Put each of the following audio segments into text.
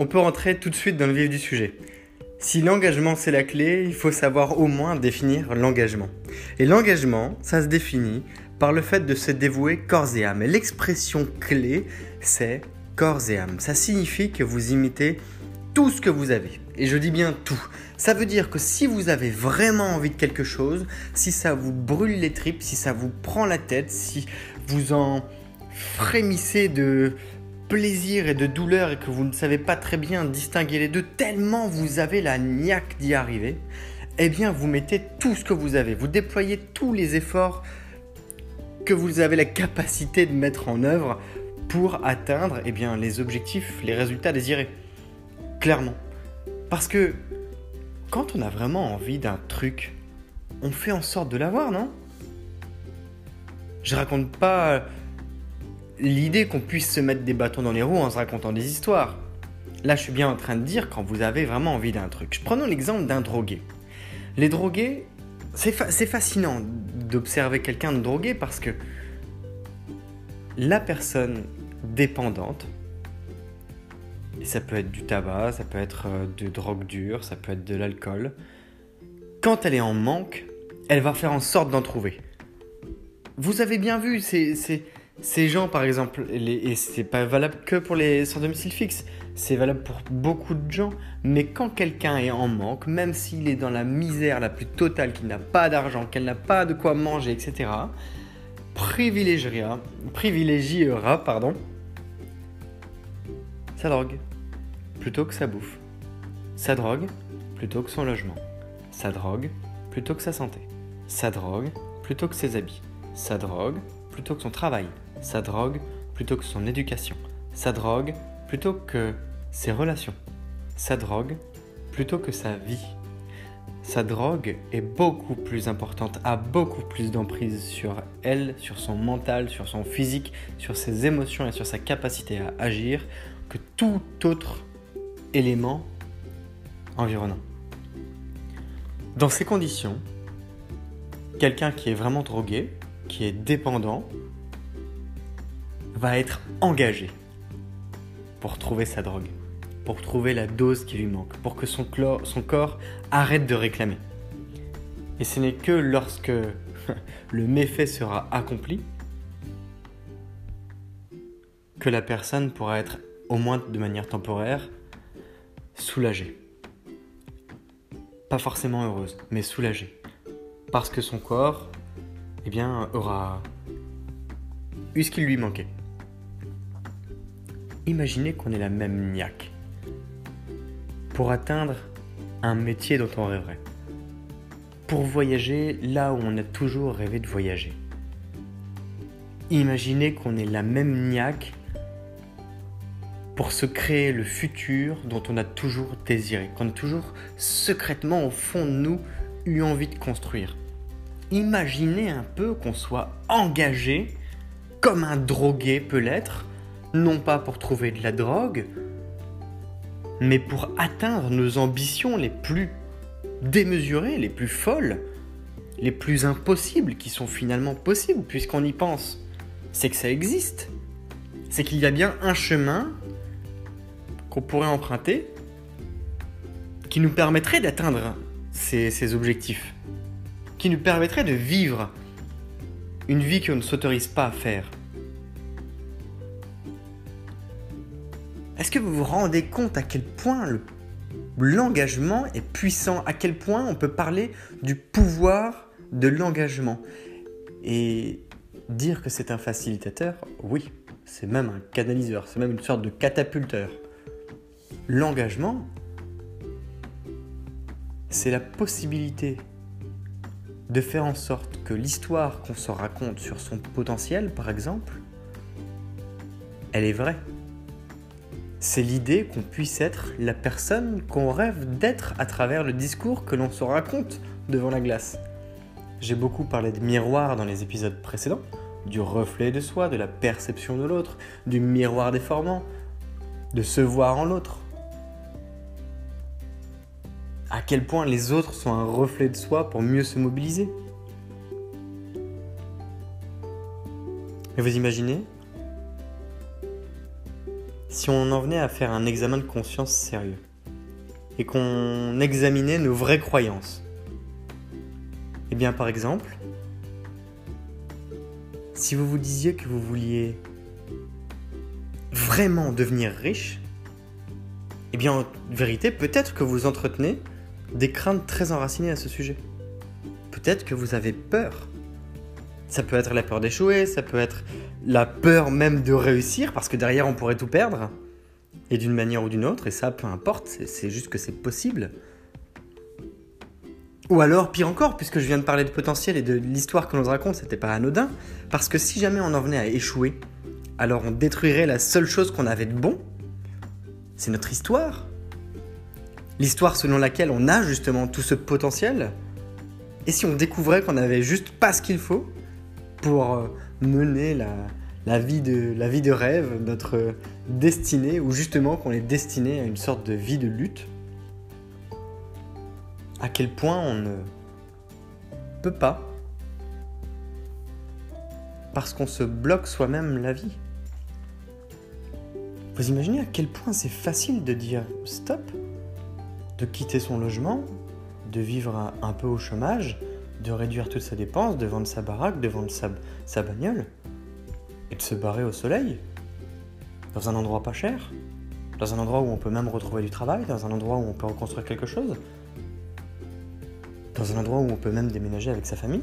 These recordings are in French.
On peut rentrer tout de suite dans le vif du sujet. Si l'engagement c'est la clé, il faut savoir au moins définir l'engagement. Et l'engagement, ça se définit par le fait de se dévouer corps et âme. Et l'expression clé, c'est corps et âme. Ça signifie que vous imitez tout ce que vous avez. Et je dis bien tout. Ça veut dire que si vous avez vraiment envie de quelque chose, si ça vous brûle les tripes, si ça vous prend la tête, si vous en frémissez de, plaisir et de douleur et que vous ne savez pas très bien distinguer les deux, tellement vous avez la niaque d'y arriver, eh bien vous mettez tout ce que vous avez, vous déployez tous les efforts que vous avez la capacité de mettre en œuvre pour atteindre eh bien, les objectifs, les résultats désirés. Clairement. Parce que quand on a vraiment envie d'un truc, on fait en sorte de l'avoir, non? Je raconte pas l'idée qu'on puisse se mettre des bâtons dans les roues en se racontant des histoires. Là, je suis bien en train de dire quand vous avez vraiment envie d'un truc. Prenons l'exemple d'un drogué. Les drogués, c'est fascinant d'observer quelqu'un de drogué parce que la personne dépendante, et ça peut être du tabac, ça peut être euh, de drogue dure, ça peut être de l'alcool, quand elle est en manque, elle va faire en sorte d'en trouver. Vous avez bien vu, c'est ces gens, par exemple, et c'est pas valable que pour les sans domicile fixe, c'est valable pour beaucoup de gens, mais quand quelqu'un est en manque, même s'il est dans la misère la plus totale, qu'il n'a pas d'argent, qu'elle n'a pas de quoi manger, etc., privilégiera, privilégiera pardon, sa drogue plutôt que sa bouffe, sa drogue plutôt que son logement, sa drogue plutôt que sa santé, sa drogue plutôt que ses habits, sa drogue plutôt que son travail, sa drogue plutôt que son éducation, sa drogue plutôt que ses relations, sa drogue plutôt que sa vie. Sa drogue est beaucoup plus importante, a beaucoup plus d'emprise sur elle, sur son mental, sur son physique, sur ses émotions et sur sa capacité à agir que tout autre élément environnant. Dans ces conditions, quelqu'un qui est vraiment drogué, qui est dépendant, va être engagé pour trouver sa drogue, pour trouver la dose qui lui manque, pour que son, corps arrête de réclamer. Et ce n'est que lorsque le méfait sera accompli que la personne pourra être, au moins de manière temporaire, soulagée. Pas forcément heureuse, mais soulagée. Parce que son corps, eh bien, aura eu ce qu'il lui manquait. Imaginez qu'on ait la même niaque pour atteindre un métier dont on rêverait, pour voyager là où on a toujours rêvé de voyager. Imaginez qu'on ait la même niaque pour se créer le futur dont on a toujours désiré, qu'on a toujours secrètement au fond de nous eu envie de construire. Imaginez un peu qu'on soit engagé, comme un drogué peut l'être, non pas pour trouver de la drogue, mais pour atteindre nos ambitions les plus démesurées, les plus folles, les plus impossibles, qui sont finalement possibles, puisqu'on y pense. C'est que ça existe. c'est qu'il y a bien un chemin qu'on pourrait emprunter qui nous permettrait d'atteindre ces, objectifs, qui nous permettrait de vivre une vie qu'on ne s'autorise pas à faire. Est-ce que vous vous rendez compte à quel point l'engagement est puissant, à quel point on peut parler du pouvoir de l'engagement? Et dire que c'est un facilitateur, oui, c'est même un canaliseur, c'est même une sorte de catapulteur. L'engagement, c'est la possibilité de faire en sorte que l'histoire qu'on se raconte sur son potentiel, par exemple, elle est vraie. C'est l'idée qu'on puisse être la personne qu'on rêve d'être à travers le discours que l'on se raconte devant la glace. J'ai beaucoup parlé de miroir dans les épisodes précédents, du reflet de soi, de la perception de l'autre, du miroir déformant, de se voir en l'autre. À quel point les autres sont un reflet de soi pour mieux se mobiliser. Et vous imaginez si on en venait à faire un examen de conscience sérieux et qu'on examinait nos vraies croyances Eh bien par exemple, si vous vous disiez que vous vouliez vraiment devenir riche, eh bien en vérité peut-être que vous entretenez des craintes très enracinées à ce sujet. Peut-être que vous avez peur. Ça peut être la peur d'échouer, ça peut être la peur même de réussir, parce que derrière on pourrait tout perdre, et d'une manière ou d'une autre, et ça peu importe, c'est juste que c'est possible. Ou alors, pire encore, puisque je viens de parler de potentiel et de l'histoire que l'on raconte, c'était pas anodin, parce que si jamais on en venait à échouer, alors on détruirait la seule chose qu'on avait de bon, c'est notre histoire. L'histoire selon laquelle on a justement tout ce potentiel. Et si on découvrait qu'on avait juste pas ce qu'il faut pour euh, mener la, vie de, la vie de rêve, notre destinée, ou justement qu'on est destiné à une sorte de vie de lutte, à quel point on ne peut pas, parce qu'on se bloque soi-même la vie. Vous imaginez à quel point c'est facile de dire stop, de quitter son logement, de vivre un peu au chômage, de réduire toutes ses dépenses, de vendre sa baraque, de vendre sa, bagnole et de se barrer au soleil, dans un endroit pas cher, dans un endroit où on peut même retrouver du travail, dans un endroit où on peut reconstruire quelque chose, dans un endroit où on peut même déménager avec sa famille.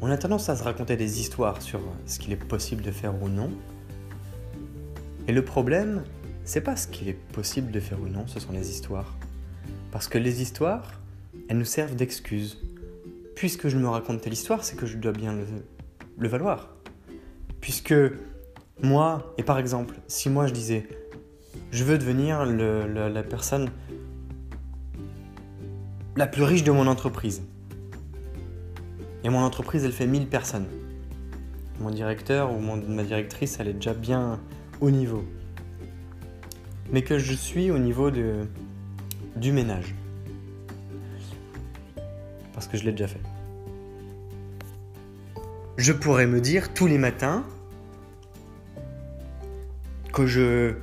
On a tendance à se raconter des histoires sur ce qu'il est possible de faire ou non. Et le problème, c'est pas ce qu'il est possible de faire ou non, ce sont les histoires. Parce que les histoires, elles nous servent d'excuses puisque je me raconte telle histoire, c'est que je dois bien le, valoir. Puisque moi, et par exemple, si moi je disais, je veux devenir la personne la plus riche de mon entreprise, et mon entreprise, elle fait 1000 personnes. Mon directeur ou ma directrice, elle est déjà bien au niveau. Mais que je suis au niveau de, du ménage parce que je l'ai déjà fait. Je pourrais me dire tous les matins que je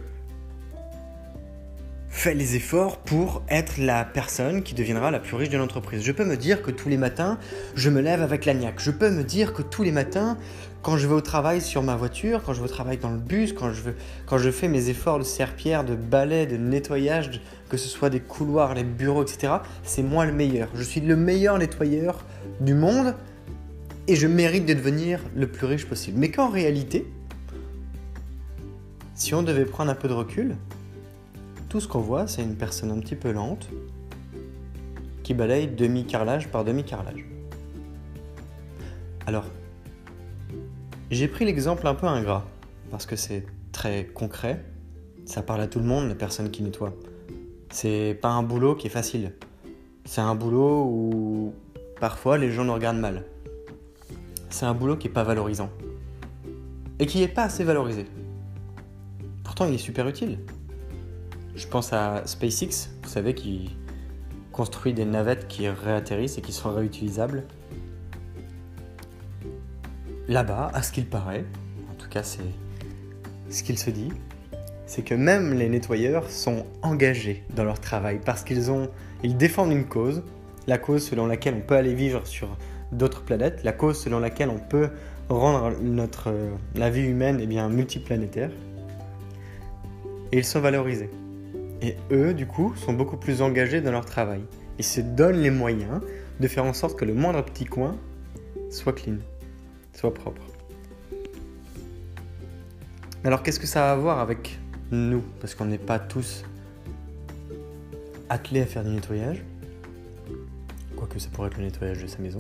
fais les efforts pour être la personne qui deviendra la plus riche de l'entreprise. Je peux me dire que tous les matins, je me lève avec l'agnac. Je peux me dire que tous les matins, quand je vais au travail sur ma voiture, quand je vais au travail dans le bus, quand je, fais mes efforts de serpillère, de balai, de nettoyage, que ce soit des couloirs, les bureaux, etc., c'est moi le meilleur. Je suis le meilleur nettoyeur du monde et je mérite de devenir le plus riche possible. Mais qu'en réalité, si on devait prendre un peu de recul, tout ce qu'on voit, c'est une personne un petit peu lente qui balaye demi-carrelage par demi-carrelage. Alors, j'ai pris l'exemple un peu ingrat, parce que c'est très concret, ça parle à tout le monde, les personnes qui nettoient. C'est pas un boulot qui est facile. C'est un boulot où parfois les gens nous regardent mal. C'est un boulot qui est pas valorisant. Et qui est pas assez valorisé. Pourtant, il est super utile. Je pense à SpaceX, vous savez, qui construit des navettes qui réatterrissent et qui sont réutilisables là-bas, à ce qu'il paraît, en tout cas c'est ce qu'il se dit, c'est que même les nettoyeurs sont engagés dans leur travail parce qu'ils ont, ils défendent une cause, la cause selon laquelle on peut aller vivre sur d'autres planètes, la cause selon laquelle on peut rendre notre, la vie humaine eh bien, multiplanétaire. Et ils sont valorisés. Et eux, du coup, sont beaucoup plus engagés dans leur travail. Ils se donnent les moyens de faire en sorte que le moindre petit coin soit clean, soit propre. Alors qu'est-ce que ça va à voir avec nous? Parce qu'on n'est pas tous attelés à faire du nettoyage. Quoique ça pourrait être le nettoyage de sa maison.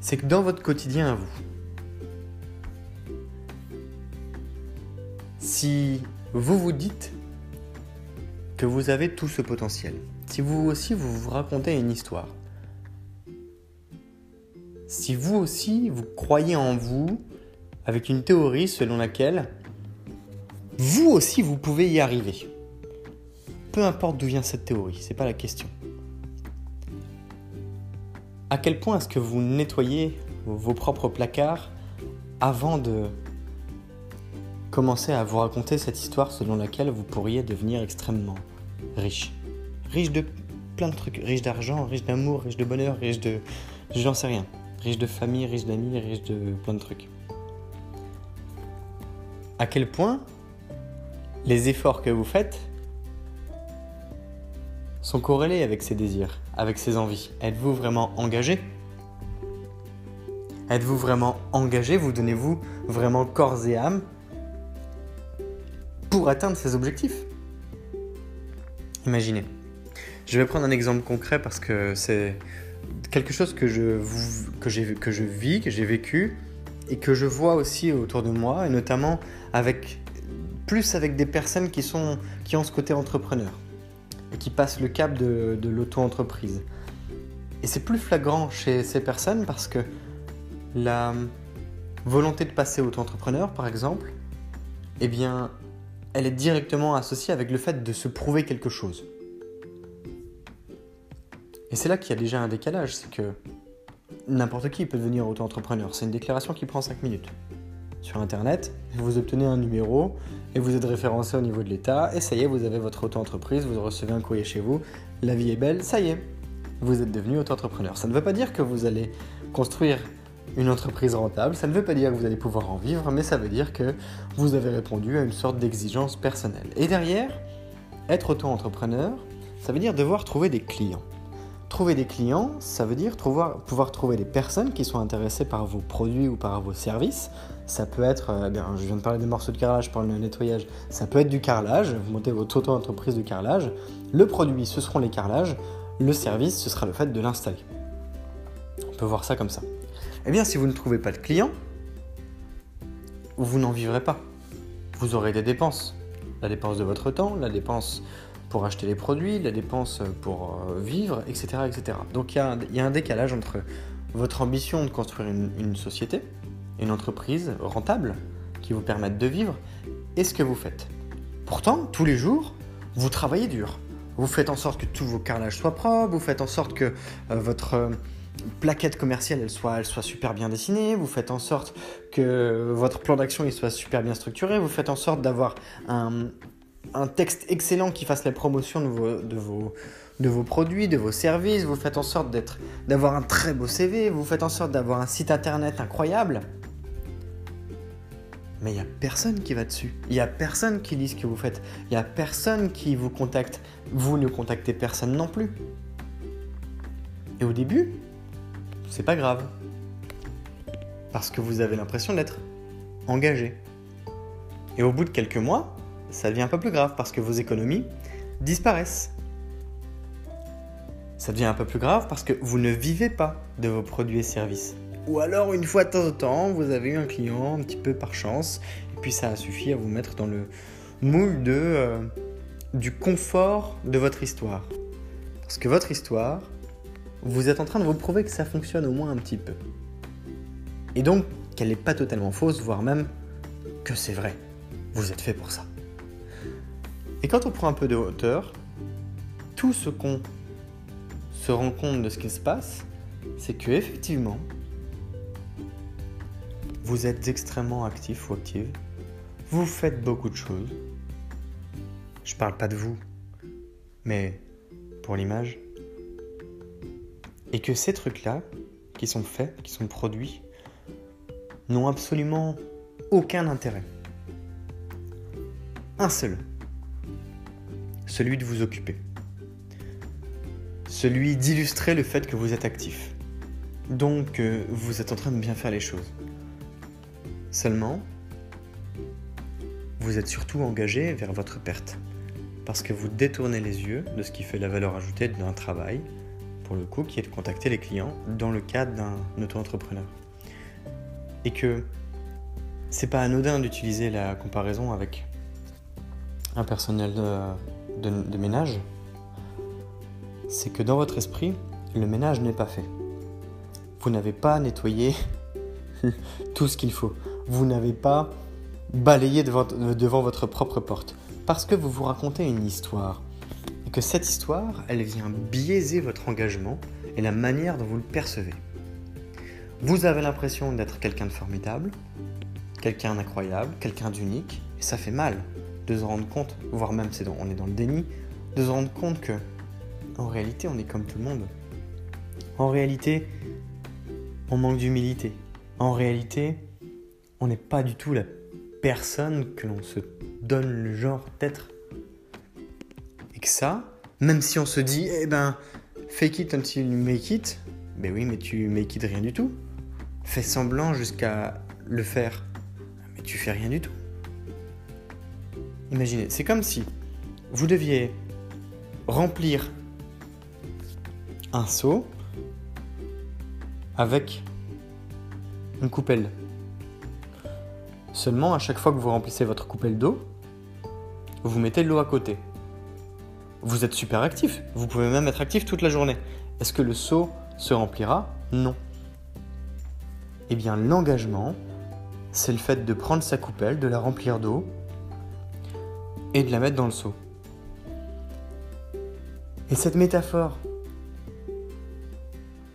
C'est que dans votre quotidien à vous, si vous vous dites que vous avez tout ce potentiel, si vous aussi vous vous racontez une histoire, si vous aussi vous croyez en vous avec une théorie selon laquelle vous aussi vous pouvez y arriver. Peu importe d'où vient cette théorie, c'est pas la question. À quel point est-ce que vous nettoyez vos propres placards avant de commencer à vous raconter cette histoire selon laquelle vous pourriez devenir extrêmement riche. Riche de plein de trucs, riche d'argent, riche d'amour, riche de bonheur, riche de... j'en sais rien. Riche de famille, riche d'amis, riche de plein de trucs. À quel point les efforts que vous faites sont corrélés avec ces désirs, avec ces envies? Êtes-vous vraiment engagé? Êtes-vous vraiment engagé? Vous donnez-vous vraiment corps et âme pour atteindre ces objectifs? Imaginez. Je vais prendre un exemple concret parce que c'est quelque chose que je, que, que je vis, que j'ai vécu et que je vois aussi autour de moi, et notamment avec plus avec des personnes qui, sont, qui ont ce côté entrepreneur et qui passent le cap de, de l'auto-entreprise. Et c'est plus flagrant chez ces personnes parce que la volonté de passer auto-entrepreneur, par exemple, eh bien, elle est directement associée avec le fait de se prouver quelque chose. Et c'est là qu'il y a déjà un décalage, c'est que n'importe qui peut devenir auto-entrepreneur. C'est une déclaration qui prend 5 minutes. Sur Internet, vous obtenez un numéro et vous êtes référencé au niveau de l'État et ça y est, vous avez votre auto-entreprise, vous recevez un courrier chez vous, la vie est belle, ça y est, vous êtes devenu auto-entrepreneur. Ça ne veut pas dire que vous allez construire une entreprise rentable, ça ne veut pas dire que vous allez pouvoir en vivre, mais ça veut dire que vous avez répondu à une sorte d'exigence personnelle. Et derrière, être auto-entrepreneur, ça veut dire devoir trouver des clients. Trouver des clients, ça veut dire pouvoir trouver des personnes qui sont intéressées par vos produits ou par vos services. Ça peut être, euh, je viens de parler des morceaux de carrelage, pour le nettoyage, ça peut être du carrelage, vous montez votre auto-entreprise de carrelage. Le produit, ce seront les carrelages, le service, ce sera le fait de l'installer. On peut voir ça comme ça. Eh bien, si vous ne trouvez pas de clients, vous n'en vivrez pas. Vous aurez des dépenses. La dépense de votre temps, la dépense pour acheter les produits, la dépense pour euh, vivre, etc. etc. Donc il y, a un décalage entre votre ambition de construire une, société, une entreprise rentable qui vous permette de vivre, et ce que vous faites. Pourtant, tous les jours, vous travaillez dur. Vous faites en sorte que tous vos carrelages soient propres, vous faites en sorte que euh, votre euh, plaquette commerciale elle soit, elle super bien dessinée, vous faites en sorte que votre plan d'action soit super bien structuré, vous faites en sorte d'avoir un, texte excellent qui fasse la promotion de vos, produits, de vos services, vous faites en sorte d'avoir un très beau CV, vous faites en sorte d'avoir un site internet incroyable. Mais il n'y a personne qui va dessus. Il n'y a personne qui lit ce que vous faites. Il n'y a personne qui vous contacte. Vous ne contactez personne non plus. Et au début, c'est pas grave. Parce que vous avez l'impression d'être engagé. Et au bout de quelques mois, ça devient un peu plus grave parce que vos économies disparaissent. Ça devient un peu plus grave parce que vous ne vivez pas de vos produits et services. Ou alors, une fois de temps en temps, vous avez eu un client un petit peu par chance, et puis ça a suffi à vous mettre dans le moule euh, du confort de votre histoire. Parce que votre histoire, vous êtes en train de vous prouver que ça fonctionne au moins un petit peu. Et donc, qu'elle n'est pas totalement fausse, voire même que c'est vrai. Vous êtes fait pour ça. Et quand on prend un peu de hauteur, tout ce qu'on se rend compte de ce qui se passe, c'est que effectivement, vous êtes extrêmement actif ou active, vous faites beaucoup de choses. Je parle pas de vous, mais pour l'image. Et que ces trucs-là, qui sont faits, qui sont produits, n'ont absolument aucun intérêt. Un seul. Celui de vous occuper. Celui d'illustrer le fait que vous êtes actif. Donc, euh, vous êtes en train de bien faire les choses. Seulement, vous êtes surtout engagé vers votre perte. Parce que vous détournez les yeux de ce qui fait la valeur ajoutée d'un travail, le coup, qui est de contacter les clients dans le cadre d'un auto-entrepreneur. Et que c'est pas anodin d'utiliser la comparaison avec un personnel de ménage. C'est que dans votre esprit, le ménage n'est pas fait. Vous n'avez pas nettoyé tout ce qu'il faut vous n'avez pas balayé devant, devant votre propre porte. Parce que vous vous racontez une histoire. Que cette histoire, elle vient biaiser votre engagement et la manière dont vous le percevez. Vous avez l'impression d'être quelqu'un de formidable, quelqu'un d'incroyable, quelqu'un d'unique, et ça fait mal de se rendre compte, voire même on est dans le déni, de se rendre compte que en réalité on est comme tout le monde. En réalité, on manque d'humilité. En réalité, on n'est pas du tout la personne que l'on se donne le genre d'être. Que ça, même si on se dit, eh ben, fake it until you make it, ben oui, mais tu make it rien du tout. Fais semblant jusqu'à le faire, mais tu fais rien du tout. Imaginez, c'est comme si vous deviez remplir un seau avec une coupelle. Seulement, à chaque fois que vous remplissez votre coupelle d'eau, vous mettez de l'eau à côté. Vous êtes super actif, vous pouvez même être actif toute la journée. Est-ce que le seau se remplira? Non. Eh bien, l'engagement, c'est le fait de prendre sa coupelle, de la remplir d'eau et de la mettre dans le seau. Et cette métaphore,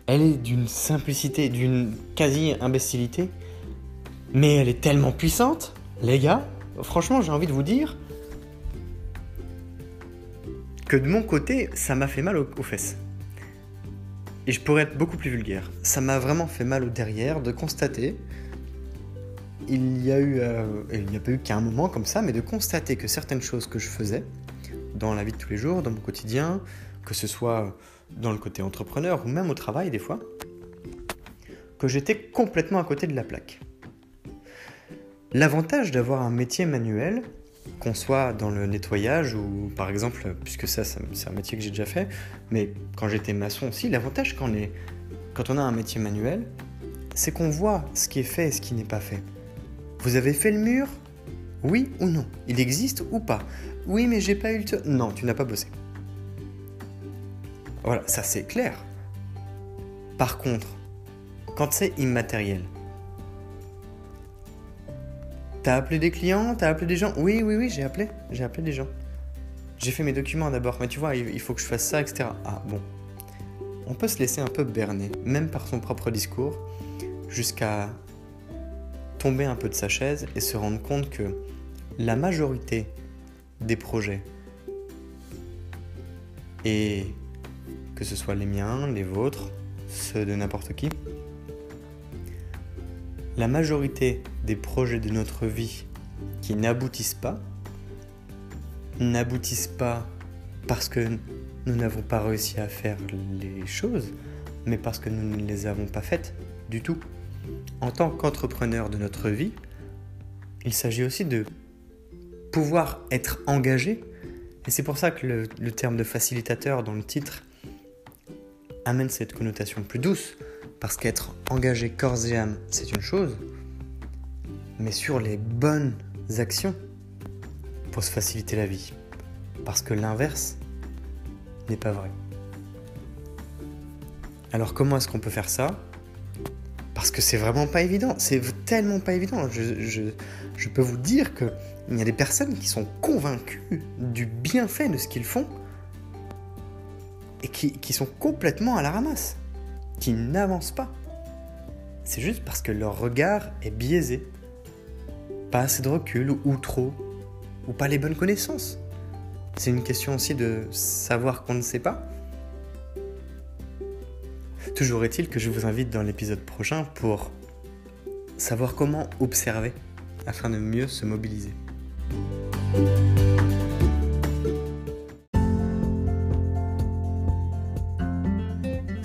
elle est d'une simplicité, d'une quasi-imbécilité, mais elle est tellement puissante, les gars. Franchement, j'ai envie de vous dire que de mon côté, ça m'a fait mal aux, fesses. Et je pourrais être beaucoup plus vulgaire. Ça m'a vraiment fait mal au derrière de constater, il y a eu, euh, il n'y a pas eu qu'un moment comme ça, mais de constater que certaines choses que je faisais dans la vie de tous les jours, dans mon quotidien, que ce soit dans le côté entrepreneur ou même au travail des fois, que j'étais complètement à côté de la plaque. L'avantage d'avoir un métier manuel, qu'on soit dans le nettoyage ou par exemple, puisque ça c'est un métier que j'ai déjà fait, mais quand j'étais maçon aussi, l'avantage quand on, quand on a un métier manuel, c'est qu'on voit ce qui est fait et ce qui n'est pas fait. Vous avez fait le mur? Oui ou non? Il existe ou pas? Oui mais j'ai pas eu le. Non, tu n'as pas bossé. Voilà, ça c'est clair. Par contre, quand c'est immatériel, T'as appelé des clients T'as appelé des gens? Oui, oui, oui, j'ai appelé. J'ai appelé des gens. J'ai fait mes documents d'abord, mais tu vois, il faut que je fasse ça, etc. Ah bon. On peut se laisser un peu berner, même par son propre discours, jusqu'à tomber un peu de sa chaise et se rendre compte que la majorité des projets, et que ce soit les miens, les vôtres, ceux de n'importe qui, la majorité des projets de notre vie qui n'aboutissent pas, n'aboutissent pas parce que nous n'avons pas réussi à faire les choses, mais parce que nous ne les avons pas faites du tout. En tant qu'entrepreneur de notre vie, il s'agit aussi de pouvoir être engagé, et c'est pour ça que le, terme de facilitateur dans le titre amène cette connotation plus douce, parce qu'être engagé corps et âme, c'est une chose, mais sur les bonnes actions pour se faciliter la vie. Parce que l'inverse n'est pas vrai. Alors comment est-ce qu'on peut faire ça? Parce que c'est vraiment pas évident, c'est tellement pas évident. Je, peux vous dire qu'il y a des personnes qui sont convaincues du bienfait de ce qu'ils font et qui sont complètement à la ramasse qui n'avancent pas. c'est juste parce que leur regard est biaisé. Pas assez de recul ou trop, ou pas les bonnes connaissances. C'est une question aussi de savoir qu'on ne sait pas. Toujours est-il que je vous invite dans l'épisode prochain pour savoir comment observer afin de mieux se mobiliser.